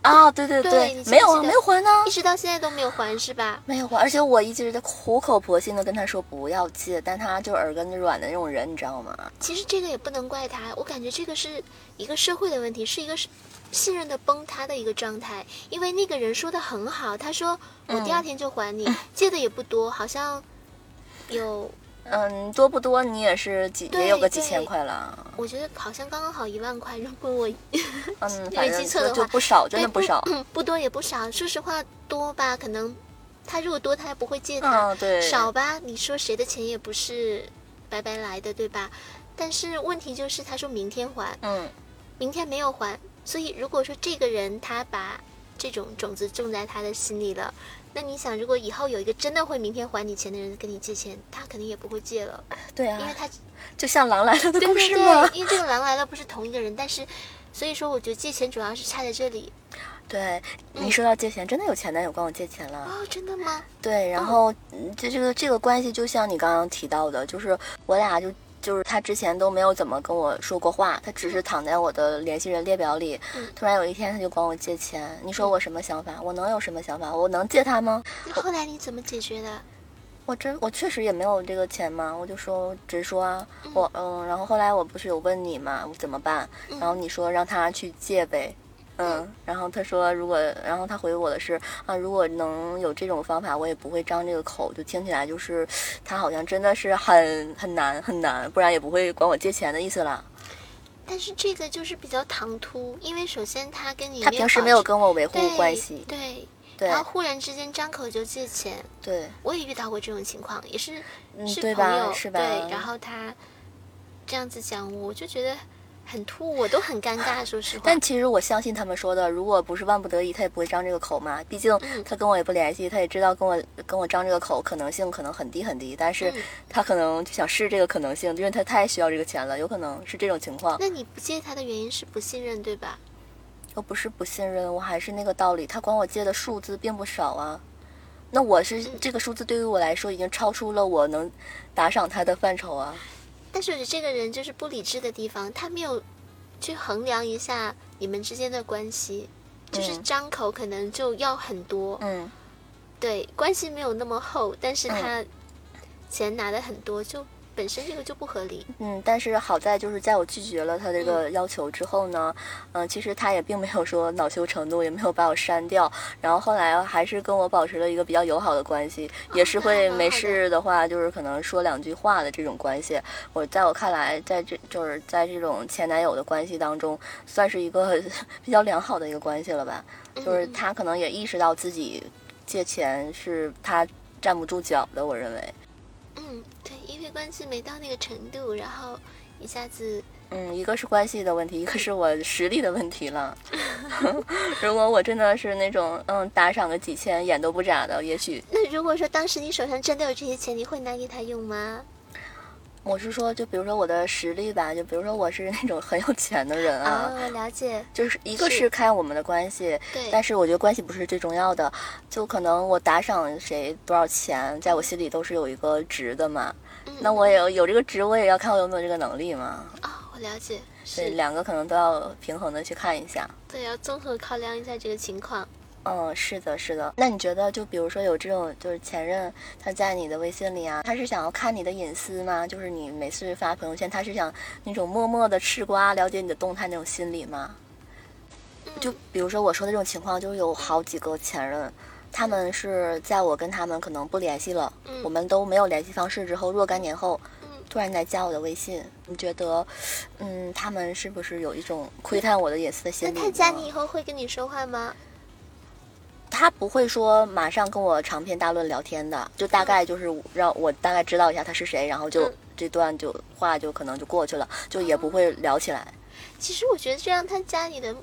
啊，对对对，没有啊，没有还呢，一直到现在都没有还，是吧？没有还，而且我一直在苦口婆心的跟他说不要借，但他就耳根子软的那种人，你知道吗？其实这个也不能怪他，我感觉这个是一个社会的问题，是一个信任的崩塌的一个状态。因为那个人说的很好，他说我第二天就还你，借的也不多，好像有嗯，多不多？你也是几对也有个几千块了。我觉得好像刚刚好一万块，如果我嗯，没记错的话就不少，真的不少。嗯，不多也不少。说实话，多吧，可能他如果多，他也不会借他；嗯，对。少吧，你说谁的钱也不是白白来的，对吧？但是问题就是，他说明天还，嗯明天没有还，所以如果说这个人他把这种种子种在他的心里了，那你想，如果以后有一个真的会明天还你钱的人跟你借钱，他肯定也不会借了，对啊因为啊，他就像狼来了的故对对事吗？对，因为这个狼来了不是同一个人，但是所以说我觉得借钱主要是差在这里。对，嗯你说到借钱，真的有前男友管我借钱了。哦，真的吗？对，然后嗯这这个这个关系就像你刚刚提到的，就是我俩就就是他之前都没有怎么跟我说过话，他只是躺在我的联系人列表里。嗯突然有一天他就管我借钱，你说我什么想法？我能有什么想法？我能借他吗？那后来你怎么解决的？我真我确实也没有这个钱嘛，我就说直说啊，我嗯，然后后来我不是有问你嘛，我怎么办？然后你说让他去借呗。嗯，然后他说，如果，然后他回我的是啊，如果能有这种方法，我也不会张这个口，就听起来就是他好像真的是很很难很难，不然也不会管我借钱的意思啦。但是这个就是比较唐突，因为首先他跟你他平时没有跟我维护关系，对，对然后忽然之间张口就借钱，对，我也遇到过这种情况，也是嗯，是对朋友吧？是吧？对，然后他这样子讲，我就觉得很突兀，我都很尴尬，说实话。但其实我相信他们说的，如果不是万不得已，他也不会张这个口嘛。毕竟嗯他跟我也不联系，他也知道跟我跟我张这个口可能性可能很低很低，但是嗯他可能就想试这个可能性，因为他太需要这个钱了，有可能是这种情况。那你不借他的原因是不信任，对吧？我不是不信任，我还是那个道理，他管我借的数字并不少啊。那我是嗯这个数字对于我来说已经超出了我能打赏他的范畴啊。但是我觉得这个人就是不理智的地方，他没有去衡量一下你们之间的关系，就是嗯。张口可能就要很多，嗯，对，关系没有那么厚，但是他钱拿的很多，就本身这个就不合理。嗯，但是好在就是在我拒绝了他这个要求之后呢，嗯、其实他也并没有说恼羞成怒，也没有把我删掉，然后后来还是跟我保持了一个比较友好的关系，也是会没事的话就是可能说两句话的这种关系。我在我看来，在这就是在这种前男友的关系当中，算是一个 比较良好的一个关系了吧。就是嗯他可能也意识到自己借钱是他站不住脚的，我认为。关系没到那个程度，然后一下子，嗯，一个是关系的问题，一个是我实力的问题了。如果我真的是那种嗯打赏个几千眼都不眨的，也许那如果说当时你手上真的有这些钱，你会拿给他用吗？我是说，就比如说我的实力吧，就比如说我是那种很有钱的人啊，哦，了解，就是一个是是看我们的关系，对，但是我觉得关系不是最重要的，就可能我打赏谁多少钱，在我心里都是有一个值的嘛。嗯那我也有有这个值，我也要看我有没有这个能力嘛。哦，我了解，对，是，两个可能都要平衡的去看一下。对，要综合考量一下这个情况。嗯，是的，是的。那你觉得，就比如说有这种，就是前任他在你的微信里啊，他是想要看你的隐私吗？就是你每次发朋友圈，他是想那种默默的吃瓜，了解你的动态那种心理吗？就比如说我说的这种情况，就是有好几个前任，他们是在我跟他们可能不联系了，嗯我们都没有联系方式之后，若干年后，嗯突然来加我的微信，你觉得，嗯，他们是不是有一种窥探我的隐私的心理？那他加你以后会跟你说话吗？他不会说马上跟我长篇大论聊天的，就大概就是让我大概知道一下他是谁，然后就嗯这段就话就可能就过去了，就也不会聊起来。其实我觉得这样他加你的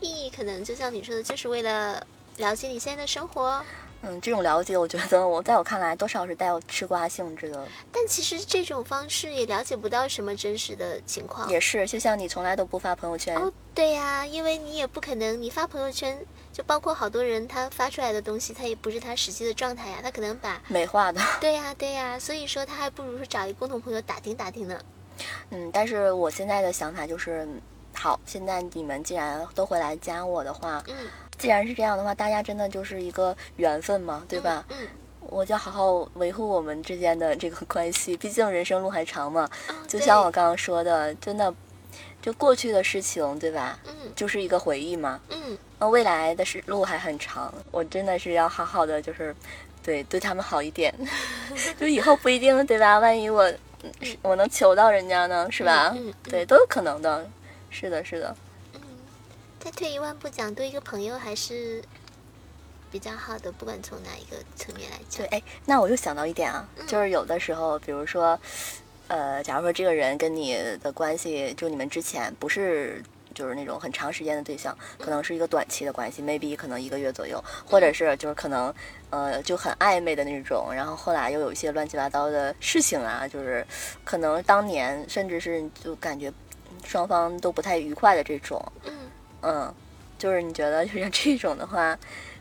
意义，可能就像你说的，就是为了了解你现在的生活。嗯，这种了解，我觉得我在我看来多少是带有吃瓜性质的，但其实这种方式也了解不到什么真实的情况。也是就像你从来都不发朋友圈，哦，对呀、因为你也不可能，你发朋友圈，就包括好多人他发出来的东西，他也不是他实际的状态呀，他可能把，美化的。对呀、对呀、所以说他还不如说找一个共同朋友打听打听呢。嗯，但是我现在的想法就是，好，现在你们既然都会来加我的话，嗯，既然是这样的话，大家真的就是一个缘分嘛，对吧？嗯，我就好好维护我们之间的这个关系，毕竟人生路还长嘛。就像我刚刚说的，真的，就过去的事情，对吧？嗯就是一个回忆嘛。嗯，那未来的是路还很长，我真的是要好好的，就是对对他们好一点，就以后不一定对吧？万一我我能求到人家呢，是吧？嗯嗯对，都有可能的。是的，是的。再退一万步讲，多一个朋友还是比较好的，不管从哪一个层面来讲。对，。哎，那我又想到一点啊，嗯。就是有的时候，比如说，呃，假如说这个人跟你的关系，就你们之前不是就是那种很长时间的对象，可能是一个短期的关系，maybe 可能一个月左右，或者是就是可能呃就很暧昧的那种，然后后来又有一些乱七八糟的事情啊，就是可能当年甚至是就感觉双方都不太愉快的这种，嗯嗯，就是你觉得就像 这种的话，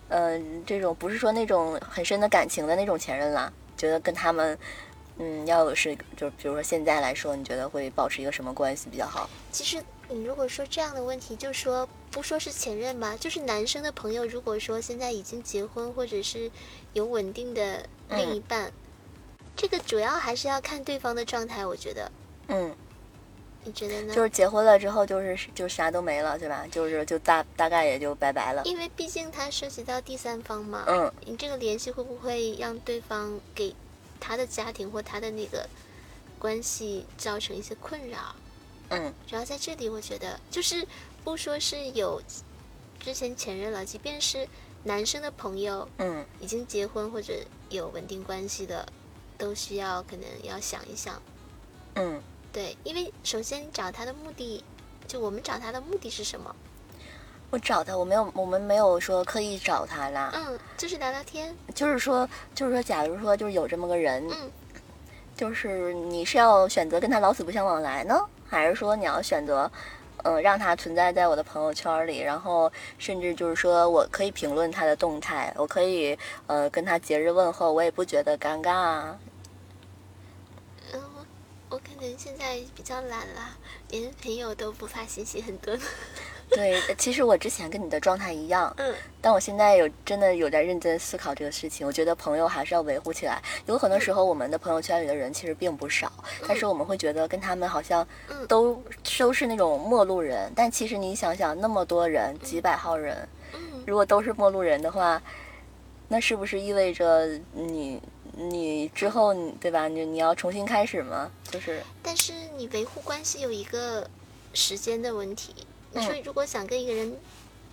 嗯、这种不是说那种很深的感情的那种前任啦，觉得跟他们，嗯，要是就比如说现在来说，你觉得会保持一个什么关系比较好？其实你如果说这样的问题，就说不说是前任吧，就是男生的朋友，如果说现在已经结婚或者是有稳定的另一半，这个主要还是要看对方的状态。我觉得，嗯，你觉得呢？就是结婚了之后，就是就啥都没了，对吧？就是就大大概也就拜拜了。因为毕竟它涉及到第三方嘛，嗯，你这个联系会不会让对方给他的家庭或他的那个关系造成一些困扰？嗯主要在这里，我觉得就是不说是有之前前任了，即便是男生的朋友嗯已经结婚或者有稳定关系的，都需要可能要想一想。嗯，对，因为首先你找他的目的，就我们找他的目的是什么？我找他，我没有，我们没有说刻意找他啦，嗯，就是聊聊天。就是说，就是说，假如说就是有这么个人，嗯，就是你是要选择跟他老死不相往来呢，还是说你要选择，嗯，让他存在在我的朋友圈里，然后甚至就是说我可以评论他的动态，我可以呃跟他节日问候，我也不觉得尴尬啊。嗯，我我可能现在比较懒啦，连朋友都不发信息很多。对，其实我之前跟你的状态一样，嗯但我现在有真的有在认真思考这个事情。我觉得朋友还是要维护起来。有很多时候，我们的朋友圈里的人其实并不少，但是我们会觉得跟他们好像嗯都都是那种陌路人。但其实你想想，那么多人，几百号人，嗯，如果都是陌路人的话，那是不是意味着你你之后你对吧？你你要重新开始吗？就是但是你维护关系有一个时间的问题。你说嗯如果想跟一个人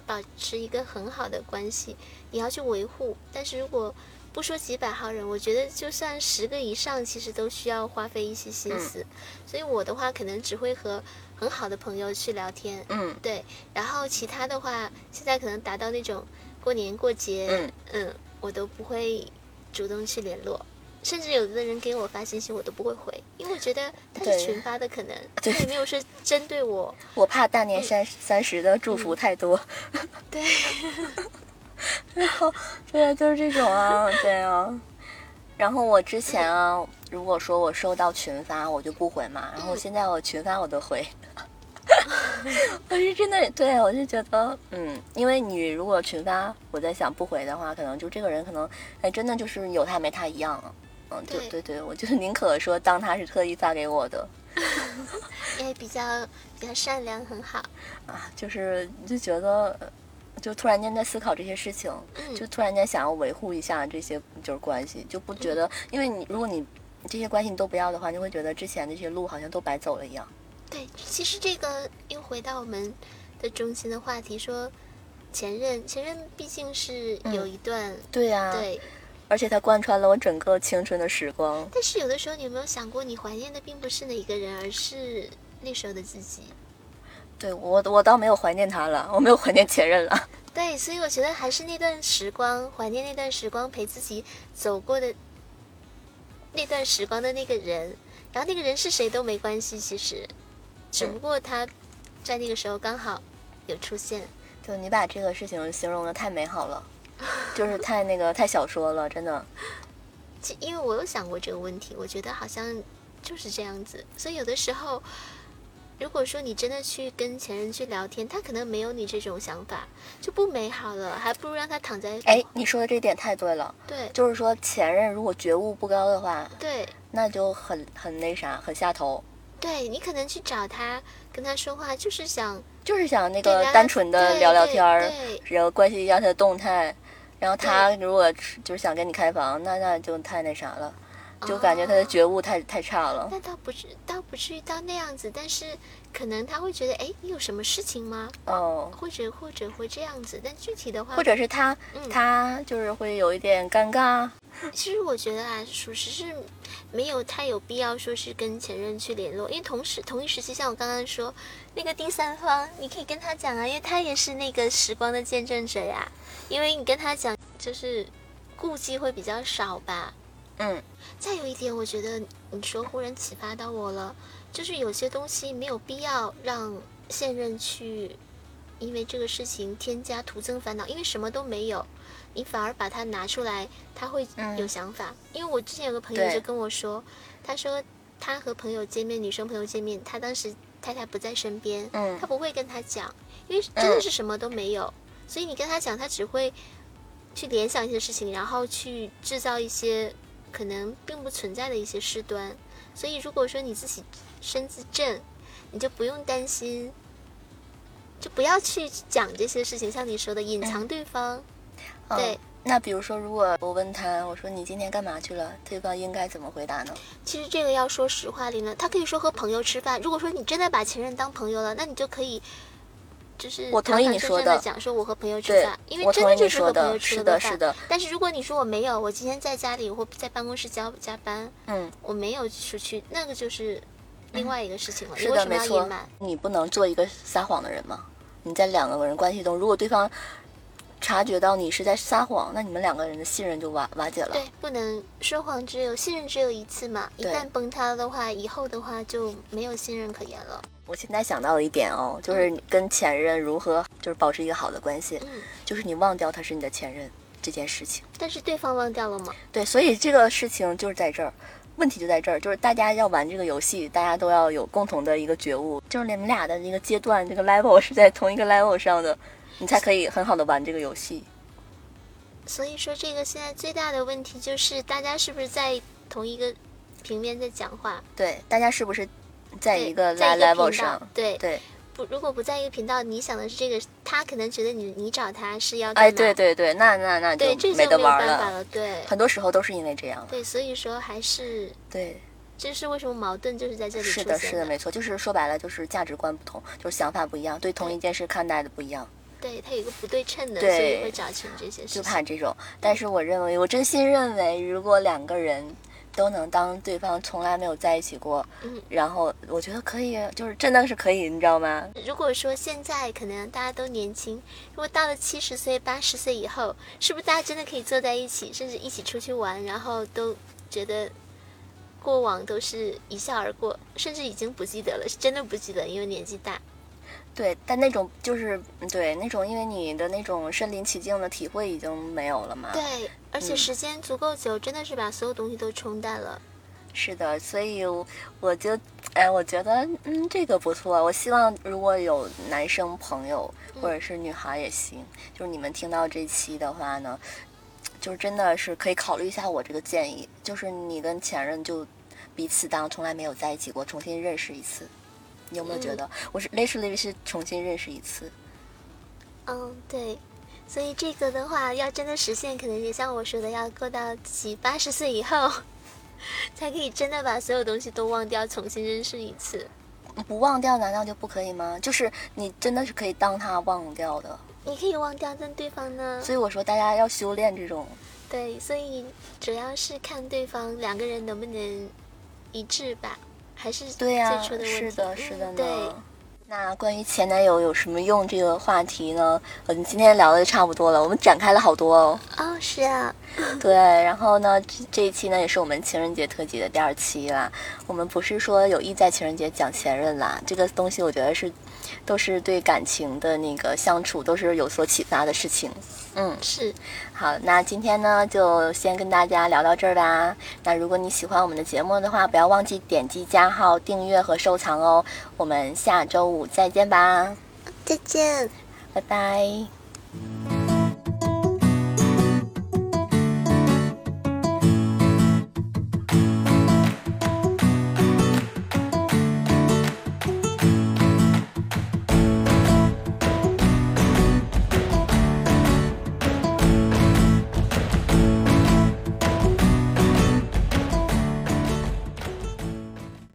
保持一个很好的关系，你要去维护。但是如果不说几百号人，我觉得就算十个以上，其实都需要花费一些心思。所以我的话，可能只会和很好的朋友去聊天，嗯对。然后其他的话，现在可能达到那种过年过节，嗯嗯，我都不会主动去联络。甚至有的人给我发信息，我都不会回，因为我觉得他是群发的，可能他也没有说针对我。我怕大年三三十的祝福太多。对，然后，对啊，就是这种啊，对啊。然后我之前啊，如果说我收到群发，我就不回嘛。然后现在我群发我都回，我是真的，对我就觉得，嗯，因为你如果群发，我在想不回的话，可能就这个人可能，哎，真的就是有他没他一样了。嗯，对对对对，我就宁可说当他是特意发给我的因为比较比较善良，很好。啊，就是就觉得，就突然间在思考这些事情，嗯，就突然间想要维护一下这些就是关系，就不觉得，因为你如果你这些关系你都不要的话，你会觉得之前那些路好像都白走了一样。对，其实这个又回到我们的中心的话题，说前任，前任毕竟是有一段、对啊、对，而且它贯穿了我整个青春的时光。但是有的时候你有没有想过，你怀念的并不是那一个人，而是那时候的自己。对我，我倒没有怀念他了，我没有怀念前任了。对，所以我觉得还是那段时光，怀念那段时光，陪自己走过的那段时光的那个人。然后那个人是谁都没关系，其实，只不过他在那个时候刚好有出现。就你把这个事情形容的太美好了，就是太那个太小说了，真的。其因为我有想过这个问题，我觉得好像就是这样子。所以有的时候，如果说你真的去跟前任去聊天，他可能没有你这种想法，就不美好了，还不如让他躺在哎，你说的这点太对了，对就是说前任如果觉悟不高的话，对那就很很那啥，很下头。对，你可能去找他跟他说话，就是想就是想那个单纯的聊聊天儿，然后关心一下他的动态。然后他如果就是想跟你开房，那那就太那啥了，就感觉他的哦觉悟太太差了。那倒不至倒不至于到那样子，但是可能他会觉得，哎，你有什么事情吗？哦，或者或者会这样子，但具体的话，或者是他嗯他就是会有一点尴尬。其实我觉得啊，属实是没有太有必要说是跟前任去联络，因为同时同一时期，像我刚刚说那个第三方，你可以跟他讲啊，因为他也是那个时光的见证者呀。因为你跟他讲，就是顾忌会比较少吧。嗯，再有一点，我觉得你说忽然启发到我了，就是有些东西没有必要让现任去因为这个事情添加徒增烦恼，因为什么都没有，你反而把它拿出来，他会嗯有想法。因为我之前有个朋友就跟我说，他说他和朋友见面，女生朋友见面，他当时太太不在身边，嗯他不会跟他讲，因为真的是什么都没有，所以你跟他讲，他只会去联想一些事情，然后去制造一些可能并不存在的一些事端。所以如果说你自己身子正，你就不用担心，就不要去讲这些事情，像你说的隐藏对方。嗯对，那比如说，如果我问他，我说你今天干嘛去了？对方应该怎么回答呢？其实这个要说实话，林了，他可以说和朋友吃饭。如果说你真的把前任当朋友了，那你就可以。就是我同意你说的讲说我和朋友吃饭，因为我真的就是和朋友的，是的，吃饭。是的，但是如果你说我没有，我今天在家里或在办公室加加班，嗯，我没有出去，那个就是另外一个事情了。是的，没错。你不能做一个撒谎的人吗？你在两个人关系中，如果对方察觉到你是在撒谎，那你们两个人的信任就瓦瓦解了。对，不能说谎，只有信任只有一次嘛。一旦崩塌的话，以后的话就没有信任可言了。我现在想到了一点哦，就是你跟前任如何就是保持一个好的关系，嗯，就是你忘掉他是你的前任这件事情。但是对方忘掉了吗？对，所以这个事情就是在这儿，问题就在这儿，就是大家要玩这个游戏，大家都要有共同的一个觉悟，就是你们俩的一个阶段，这个 level 是在同一个 level 上的，你才可以很好的玩这个游戏。所以说，这个现在最大的问题就是大家是不是在同一个平面在讲话，对，大家是不是在一个 level 上？对，对，不，如果不在一个频道，你想的是这个，他可能觉得你你找他是要哎，对对对，那那那对，这就没得玩了。办法了。对很多时候都是因为这样。对，所以说还是对，这是为什么矛盾就是在这里出现是的，是的，没错，就是说白了，就是价值观不同，就是想法不一样，对同一件事看待的不一样。对，它有一个不对称的，所以会找成这些事情就。怕这种。但是我认为，我真心认为，如果两个人都能当对方从来没有在一起过，嗯然后我觉得可以，就是真的是可以，你知道吗？如果说现在可能大家都年轻，如果到了七十岁、八十岁以后，是不是大家真的可以坐在一起，甚至一起出去玩，然后都觉得过往都是一笑而过，甚至已经不记得了，是真的不记得，因为年纪大。对，但那种就是嗯对那种，因为你的那种身临其境的体会已经没有了嘛。对，而且嗯时间足够久，真的是把所有东西都冲淡了。是的，所以我我就哎，我觉得嗯，这个不错。我希望如果有男生朋友或者是女孩也行，就是你们听到这期的话呢，就是真的是可以考虑一下我这个建议，就是你跟前任就彼此当从来没有在一起过，重新认识一次。你有没有觉得？我是 literally 是重新认识一次。嗯，对。所以这个的话，要真的实现，可能也像我说的，要过到七八十岁以后，才可以真的把所有东西都忘掉，重新认识一次。不忘掉难道就不可以吗？就是你真的是可以当他忘掉的。你可以忘掉，但对方呢？所以我说大家要修炼这种对，所以主要是看对方两个人能不能一致吧，还是对呀、最初的问题。是的，是的呢。那关于前男友有什么用这个话题呢？我们今天聊的差不多了，我们展开了好多哦。哦，是啊，对，然后呢，这这一期呢也是我们情人节特辑的第二期啦。我们不是说有意在情人节讲前任啦，这个东西我觉得是，都是对感情的那个相处都是有所启发的事情。嗯，是，好，那今天呢就先跟大家聊到这儿吧。那如果你喜欢我们的节目的话，不要忘记点击加号、订阅和收藏哦。我们下周五再见吧，再见。拜拜。